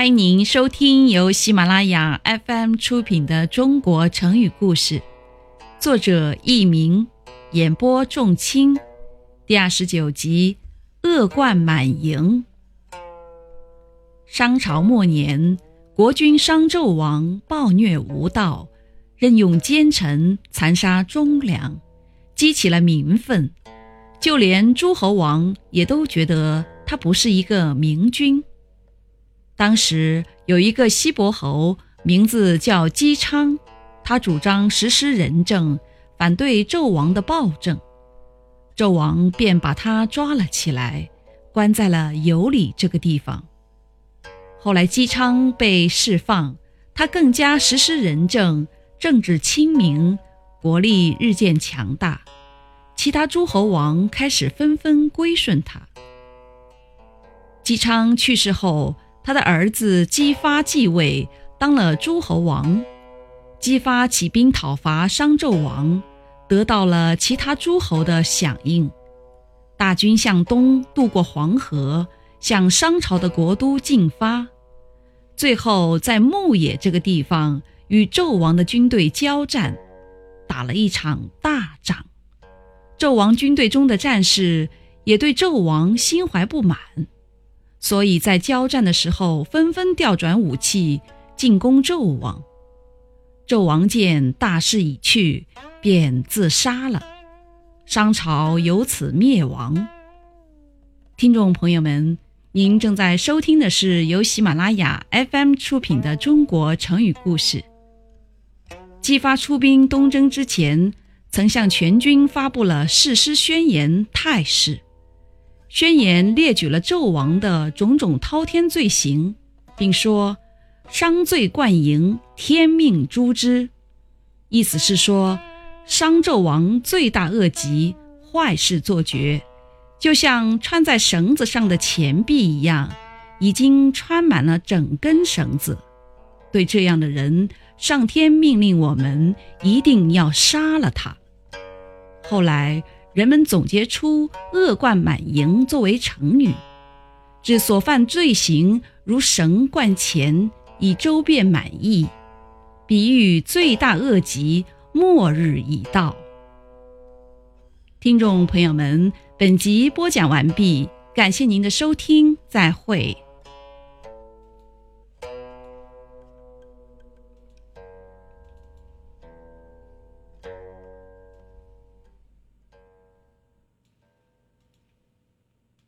欢迎您收听由喜马拉雅 FM 出品的《中国成语故事》，作者佚名，演播仲卿，第二十九集《恶贯满盈》。商朝末年，国君商纣王暴虐无道，任用奸臣残杀忠良，激起了民愤。就连诸侯王也都觉得他不是一个明君。当时有一个西伯侯，名字叫姬昌，他主张实施仁政，反对纣王的暴政。纣王便把他抓了起来，关在了羑里这个地方。后来姬昌被释放，他更加实施仁政，政治清明，国力日渐强大。其他诸侯王开始纷纷归顺他。姬昌去世后。他的儿子姬发继位，当了诸侯王。姬发起兵讨伐商纣王，得到了其他诸侯的响应。大军向东渡过黄河，向商朝的国都进发。最后在牧野这个地方与纣王的军队交战，打了一场大仗。纣王军队中的战士也对纣王心怀不满。所以在交战的时候，纷纷调转武器进攻纣王。纣王见大势已去，便自杀了，商朝由此灭亡。听众朋友们，您正在收听的是由喜马拉雅 FM 出品的《中国成语故事》。姬发出兵东征之前，曾向全军发布了誓师宣言态誓。宣言列举了纣王的种种滔天罪行，并说：“商罪贯盈，天命诛之。”意思是说，商纣王罪大恶极，坏事做绝，就像穿在绳子上的钱币一样，已经穿满了整根绳子。对这样的人，上天命令我们一定要杀了他。后来。人们总结出“恶贯满盈”作为成语，指所犯罪行如绳贯钱，以周遍满溢，比喻罪大恶极，末日已到。听众朋友们，本集播讲完毕，感谢您的收听，再会。